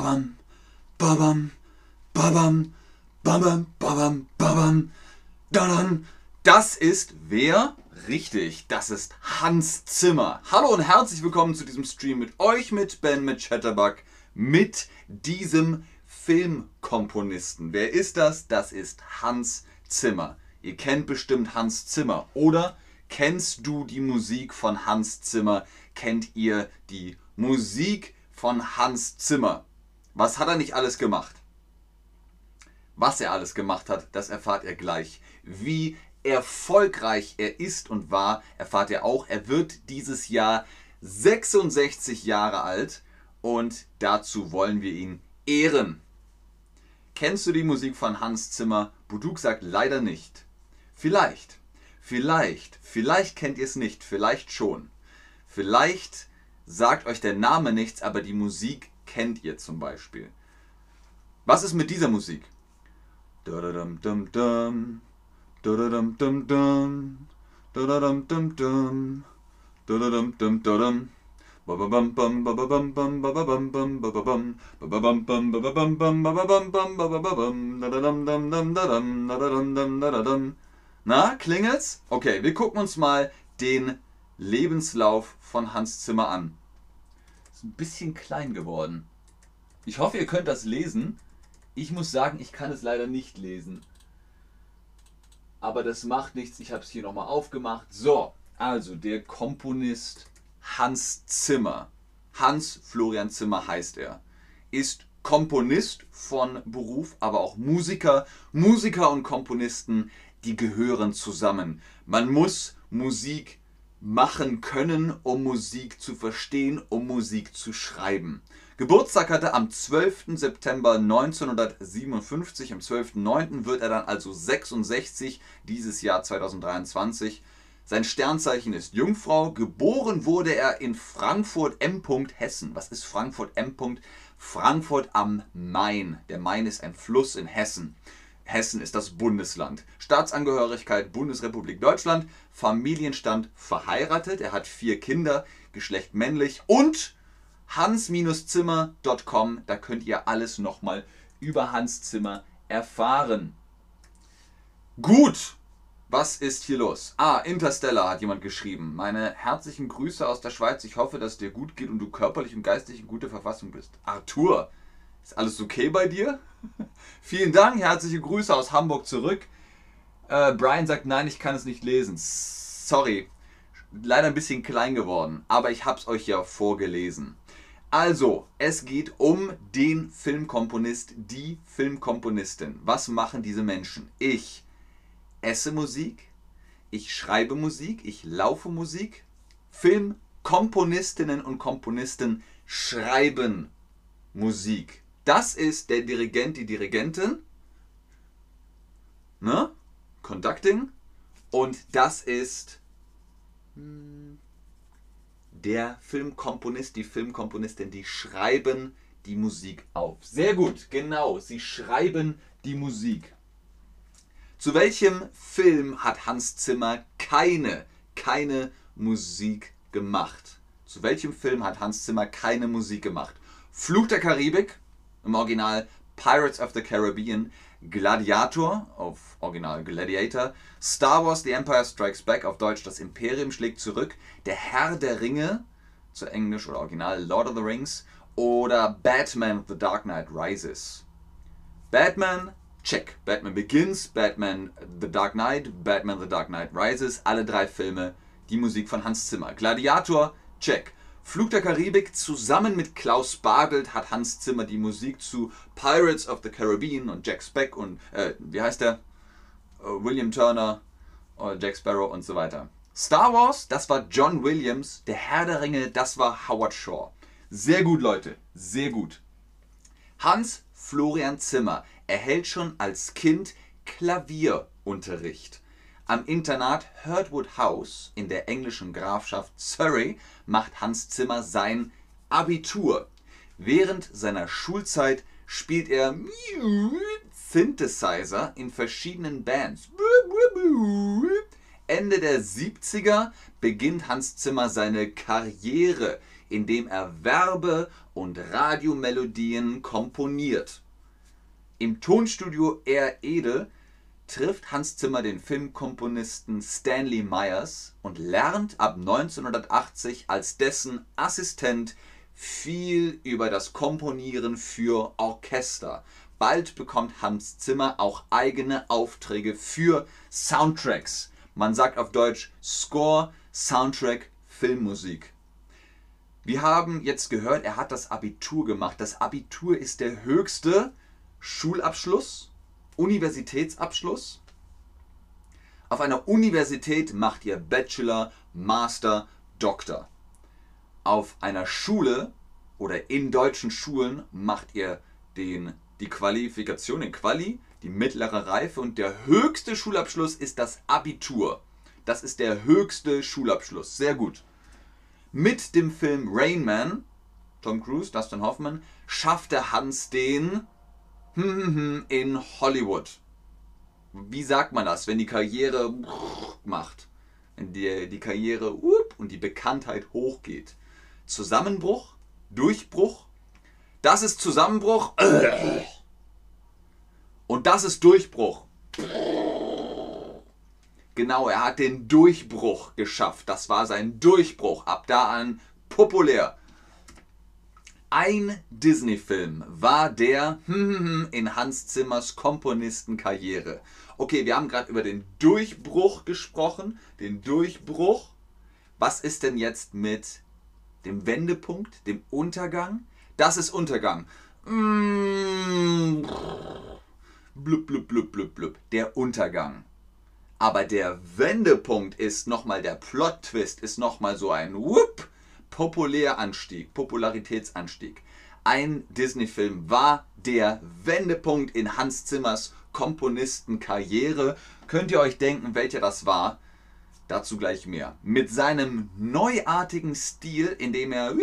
babam, babam, babam, babam, babam, babam, dadam. Das ist wer? Richtig, das ist Hans Zimmer. Hallo und herzlich willkommen zu diesem Stream mit euch, mit Ben, mit Chatterbug, mit diesem Filmkomponisten. Wer ist das? Das ist Hans Zimmer. Ihr kennt bestimmt Hans Zimmer. Oder kennst du die Musik von Hans Zimmer? Kennt ihr die Musik von Hans Zimmer? Was hat er nicht alles gemacht? Was er alles gemacht hat, das erfahrt ihr gleich. Wie erfolgreich er ist und war, erfahrt ihr auch. Er wird dieses Jahr 66 Jahre alt und dazu wollen wir ihn ehren. Kennst du die Musik von Hans Zimmer? Buduk sagt leider nicht. Vielleicht, vielleicht, vielleicht kennt ihr es nicht, vielleicht schon. Vielleicht sagt euch der Name nichts, aber die Musik kennt ihr zum Beispiel. Was ist mit dieser Musik? Na, klingelt's? Okay, wir gucken uns mal den Lebenslauf von Hans Zimmer an. Ist ein bisschen klein geworden. Ich hoffe, ihr könnt das lesen. Ich muss sagen, ich kann es leider nicht lesen. Aber das macht nichts. Ich habe es hier nochmal aufgemacht. So, also der Komponist Hans Zimmer. Hans Florian Zimmer heißt er. Ist Komponist von Beruf, aber auch Musiker. Musiker und Komponisten, die gehören zusammen. Man muss Musik machen können, um Musik zu verstehen, um Musik zu schreiben. Geburtstag hatte am 12. September 1957. Am 12.09. wird er dann also 66 dieses Jahr 2023. Sein Sternzeichen ist Jungfrau. Geboren wurde er in Frankfurt M. Hessen. Was ist Frankfurt M. Frankfurt am Main. Der Main ist ein Fluss in Hessen. Hessen ist das Bundesland. Staatsangehörigkeit Bundesrepublik Deutschland. Familienstand verheiratet. Er hat vier Kinder, Geschlecht männlich. Und hans-zimmer.com. Da könnt ihr alles nochmal über Hans Zimmer erfahren. Gut, was ist hier los? Ah, Interstellar hat jemand geschrieben. Meine herzlichen Grüße aus der Schweiz. Ich hoffe, dass es dir gut geht und du körperlich und geistig in guter Verfassung bist. Arthur, ist alles okay bei dir? Vielen Dank, herzliche Grüße aus Hamburg zurück. Äh, Brian sagt, nein, ich kann es nicht lesen. Sorry, leider ein bisschen klein geworden, aber ich habe es euch ja vorgelesen. Also, es geht um den Filmkomponist, die Filmkomponistin. Was machen diese Menschen? Ich esse Musik, ich schreibe Musik, ich laufe Musik. Filmkomponistinnen und Komponisten schreiben Musik. Das ist der Dirigent, die Dirigentin. Ne? Conducting. Und das ist hm, der Filmkomponist, die Filmkomponistin, die schreiben die Musik auf. Sehr gut, genau. Sie schreiben die Musik. Zu welchem Film hat Hans Zimmer keine, keine Musik gemacht? Zu welchem Film hat Hans Zimmer keine Musik gemacht? Fluch der Karibik, im Original Pirates of the Caribbean, Gladiator, auf Original Gladiator, Star Wars The Empire Strikes Back, auf Deutsch Das Imperium schlägt zurück, Der Herr der Ringe, zu Englisch oder Original Lord of the Rings, oder Batman The Dark Knight Rises. Batman, check. Batman Begins, Batman The Dark Knight, Batman The Dark Knight Rises, alle drei Filme, die Musik von Hans Zimmer. Gladiator, check. Flug der Karibik zusammen mit Klaus Bagelt hat Hans Zimmer die Musik zu Pirates of the Caribbean und Jack Speck und äh, wie heißt der? Uh, William Turner, uh, Jack Sparrow und so weiter. Star Wars, das war John Williams. Der Herr der Ringe, das war Howard Shaw. Sehr gut, Leute, sehr gut. Hans Florian Zimmer erhält schon als Kind Klavierunterricht. Am Internat Herdwood House in der englischen Grafschaft Surrey macht Hans Zimmer sein Abitur. Während seiner Schulzeit spielt er Synthesizer in verschiedenen Bands. Ende der 70er beginnt Hans Zimmer seine Karriere indem er Werbe- und Radiomelodien komponiert. Im Tonstudio Air Ede trifft Hans Zimmer den Filmkomponisten Stanley Myers und lernt ab 1980 als dessen Assistent viel über das Komponieren für Orchester. Bald bekommt Hans Zimmer auch eigene Aufträge für Soundtracks. Man sagt auf Deutsch Score, Soundtrack, Filmmusik. Wir haben jetzt gehört, er hat das Abitur gemacht. Das Abitur ist der höchste Schulabschluss, Universitätsabschluss. Auf einer Universität macht ihr Bachelor, Master, Doktor. Auf einer Schule oder in deutschen Schulen macht ihr den, die Qualifikation, den Quali, die mittlere Reife und der höchste Schulabschluss ist das Abitur. Das ist der höchste Schulabschluss. Sehr gut. Mit dem Film Rain Man, Tom Cruise, Dustin Hoffman, schaffte Hans den in Hollywood. Wie sagt man das, wenn die Karriere macht? Wenn die, die Karriere und die Bekanntheit hochgeht. Zusammenbruch, Durchbruch. Das ist Zusammenbruch. Und das ist Durchbruch. Genau, er hat den Durchbruch geschafft. Das war sein Durchbruch. Ab da an populär. Ein Disney-Film war der in Hans Zimmers Komponistenkarriere. Okay, wir haben gerade über den Durchbruch gesprochen. Den Durchbruch. Was ist denn jetzt mit dem Wendepunkt, dem Untergang? Das ist Untergang. Blub, blub, blub, blub, blub. Der Untergang. Aber der Wendepunkt ist nochmal, der Plot-Twist ist nochmal so ein Whoop, Populäranstieg, Popularitätsanstieg. Ein Disney-Film war der Wendepunkt in Hans Zimmers Komponistenkarriere. Könnt ihr euch denken, welcher das war? Dazu gleich mehr. Mit seinem neuartigen Stil, in dem er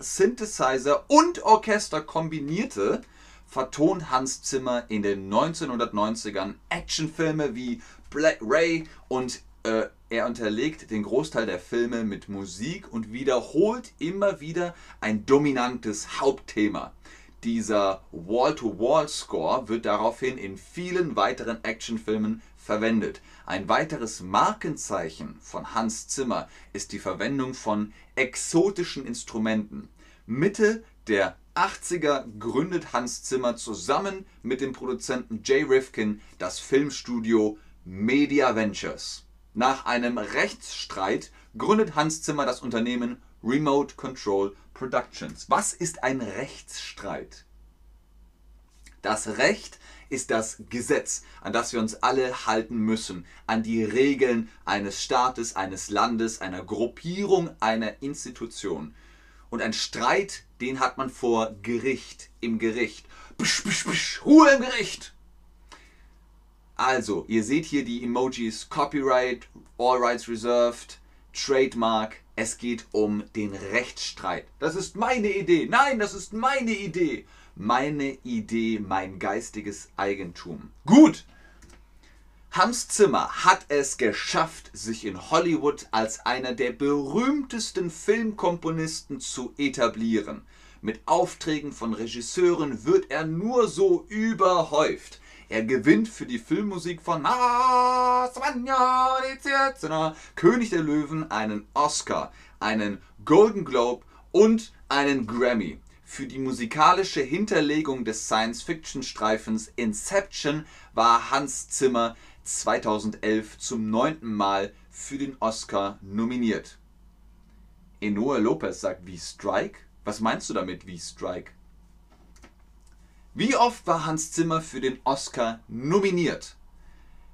Synthesizer und Orchester kombinierte, vertont Hans Zimmer in den 1990ern Actionfilme wie Black Ray und äh, er unterlegt den Großteil der Filme mit Musik und wiederholt immer wieder ein dominantes Hauptthema. Dieser Wall-to-Wall-Score wird daraufhin in vielen weiteren Actionfilmen verwendet. Ein weiteres Markenzeichen von Hans Zimmer ist die Verwendung von exotischen Instrumenten. Mitte der 80er gründet Hans Zimmer zusammen mit dem Produzenten Jay Rifkin das Filmstudio Media Ventures. Nach einem Rechtsstreit gründet Hans Zimmer das Unternehmen Remote Control Productions. Was ist ein Rechtsstreit? Das Recht ist das Gesetz, an das wir uns alle halten müssen, an die Regeln eines Staates, eines Landes, einer Gruppierung, einer Institution. Und ein Streit, den hat man vor Gericht, im Gericht. Psch, psch, psch, Ruhe im Gericht! Also, ihr seht hier die Emojis Copyright, All Rights Reserved, Trademark. Es geht um den Rechtsstreit. Das ist meine Idee. Nein, das ist meine Idee. Meine Idee, mein geistiges Eigentum. Gut. Hans Zimmer hat es geschafft, sich in Hollywood als einer der berühmtesten Filmkomponisten zu etablieren. Mit Aufträgen von Regisseuren wird er nur so überhäuft. Er gewinnt für die Filmmusik von König der Löwen einen Oscar, einen Golden Globe und einen Grammy. Für die musikalische Hinterlegung des Science-Fiction-Streifens Inception war Hans Zimmer 2011 zum neunten Mal für den Oscar nominiert. Enoa Lopez sagt wie Strike? Was meinst du damit wie Strike? Wie oft war Hans Zimmer für den Oscar nominiert?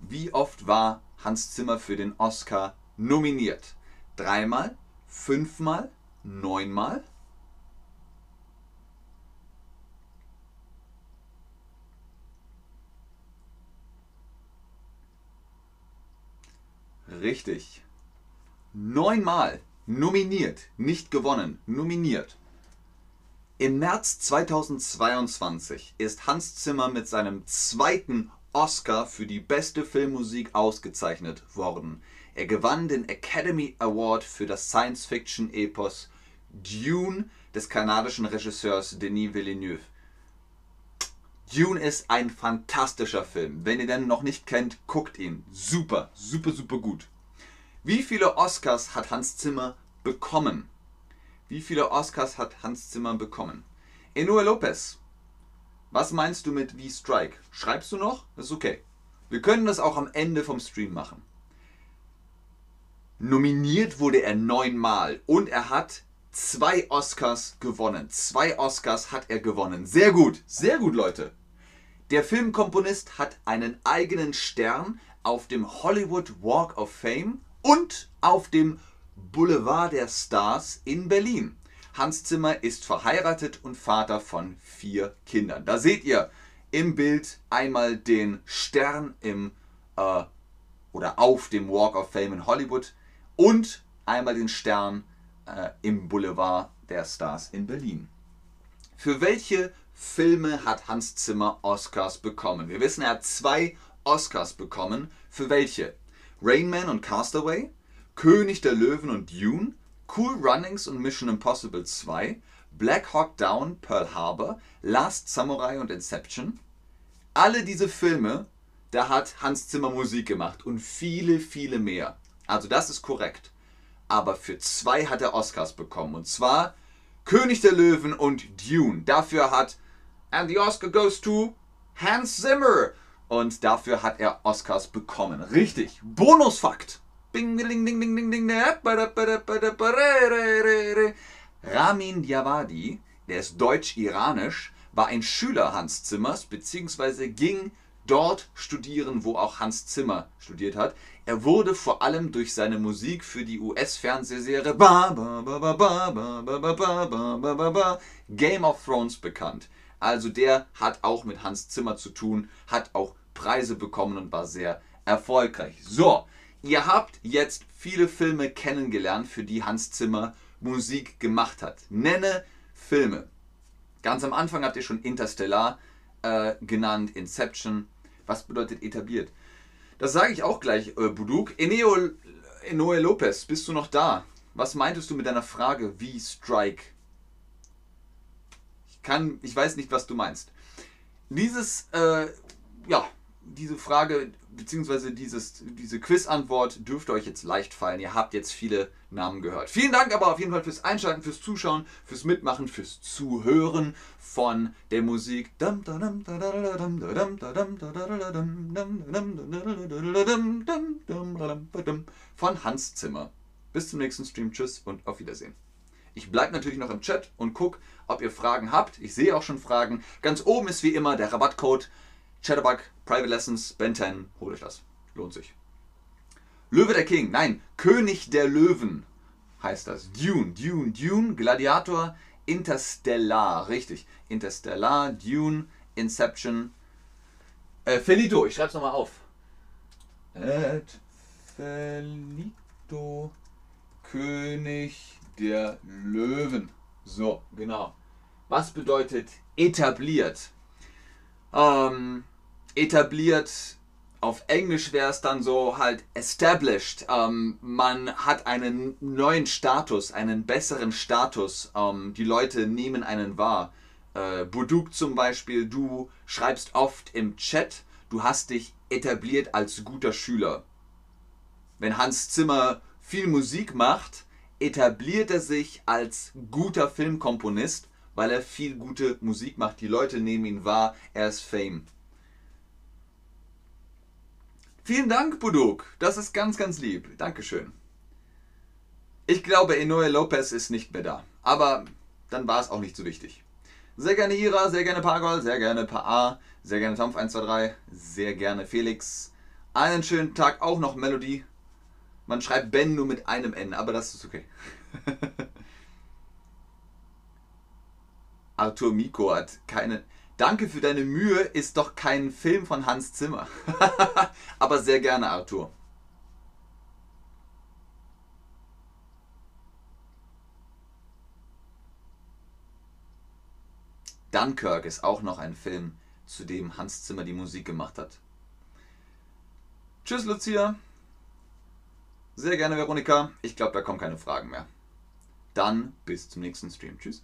Wie oft war Hans Zimmer für den Oscar nominiert? Dreimal? Fünfmal? Neunmal? Richtig. Neunmal nominiert, nicht gewonnen, nominiert. Im März 2022 ist Hans Zimmer mit seinem zweiten Oscar für die beste Filmmusik ausgezeichnet worden. Er gewann den Academy Award für das Science-Fiction-Epos Dune des kanadischen Regisseurs Denis Villeneuve. Dune ist ein fantastischer Film. Wenn ihr den noch nicht kennt, guckt ihn. Super, super, super gut. Wie viele Oscars hat Hans Zimmer bekommen? Wie viele Oscars hat Hans Zimmer bekommen? Enoe Lopez, was meinst du mit wie Strike? Schreibst du noch? Das ist okay. Wir können das auch am Ende vom Stream machen. Nominiert wurde er neunmal und er hat zwei Oscars gewonnen. Zwei Oscars hat er gewonnen. Sehr gut, sehr gut, Leute. Der Filmkomponist hat einen eigenen Stern auf dem Hollywood Walk of Fame und auf dem Boulevard der Stars in Berlin. Hans Zimmer ist verheiratet und Vater von vier Kindern. Da seht ihr im Bild einmal den Stern im äh, oder auf dem Walk of Fame in Hollywood und einmal den Stern äh, im Boulevard der Stars in Berlin. Für welche Filme hat Hans Zimmer Oscars bekommen? Wir wissen, er hat zwei Oscars bekommen. Für welche? Rain Man und Castaway, König der Löwen und Dune, Cool Runnings und Mission Impossible 2, Black Hawk Down, Pearl Harbor, Last Samurai und Inception. Alle diese Filme, da hat Hans Zimmer Musik gemacht und viele, viele mehr. Also das ist korrekt. Aber für zwei hat er Oscars bekommen. Und zwar König der Löwen und Dune. Dafür hat And the Oscar goes to Hans Zimmer. Und dafür hat er Oscars bekommen. Richtig. Bonusfakt. Bing, ding, ding, ding, ding, ding. Ramin Djawadi, der ist deutsch-iranisch, war ein Schüler Hans Zimmers, beziehungsweise ging dort studieren, wo auch Hans Zimmer studiert hat. Er wurde vor allem durch seine Musik für die US-Fernsehserie Game of Thrones bekannt. Also der hat auch mit Hans Zimmer zu tun, hat auch Preise bekommen und war sehr erfolgreich. So, ihr habt jetzt viele Filme kennengelernt, für die Hans Zimmer Musik gemacht hat. Nenne Filme. Ganz am Anfang habt ihr schon Interstellar äh, genannt, Inception. Was bedeutet etabliert? Das sage ich auch gleich, äh, Buduk. Eneo, Enoe Lopez, bist du noch da? Was meintest du mit deiner Frage, wie Strike? Ich kann, ich weiß nicht, was du meinst. Dieses, äh, ja, diese Frage beziehungsweise diese Quiz-Antwort dürfte euch jetzt leicht fallen. Ihr habt jetzt viele Namen gehört. Vielen Dank aber auf jeden Fall fürs Einschalten, fürs Zuschauen, fürs Mitmachen, fürs Zuhören von der Musik von Hans Zimmer. Bis zum nächsten Stream. Tschüss und auf Wiedersehen. Ich bleibe natürlich noch im Chat und gucke, ob ihr Fragen habt. Ich sehe auch schon Fragen. Ganz oben ist wie immer der Rabattcode Chatterbug, Private Lessons, Ben 10, holt euch das. Lohnt sich. Löwe der King, nein, König der Löwen heißt das. Dune, Dune, Dune, Gladiator, Interstellar, richtig. Interstellar, Dune, Inception. Äh, Felito, ich schreib's nochmal auf. Et Felito, König der Löwen. So, genau. Was bedeutet etabliert? Ähm, etabliert. Auf Englisch wäre es dann so halt established. Ähm, man hat einen neuen Status, einen besseren Status. Ähm, die Leute nehmen einen wahr. Äh, Buduk zum Beispiel, du schreibst oft im Chat, du hast dich etabliert als guter Schüler. Wenn Hans Zimmer viel Musik macht, etabliert er sich als guter Filmkomponist, weil er viel gute Musik macht. Die Leute nehmen ihn wahr, er ist Fame. Vielen Dank, Buduk. Das ist ganz, ganz lieb. Dankeschön. Ich glaube, Enoe Lopez ist nicht mehr da. Aber dann war es auch nicht so wichtig. Sehr gerne Ira, sehr gerne Pagol, sehr gerne Pa, sehr gerne Tampf123, sehr gerne Felix. Einen schönen Tag auch noch Melodie. Man schreibt Ben nur mit einem N, aber das ist okay. Arthur Miko hat keine. Danke für deine Mühe ist doch kein Film von Hans Zimmer. Aber sehr gerne, Arthur. Dunkirk ist auch noch ein Film, zu dem Hans Zimmer die Musik gemacht hat. Tschüss, Lucia. Sehr gerne, Veronika. Ich glaube, da kommen keine Fragen mehr. Dann bis zum nächsten Stream. Tschüss.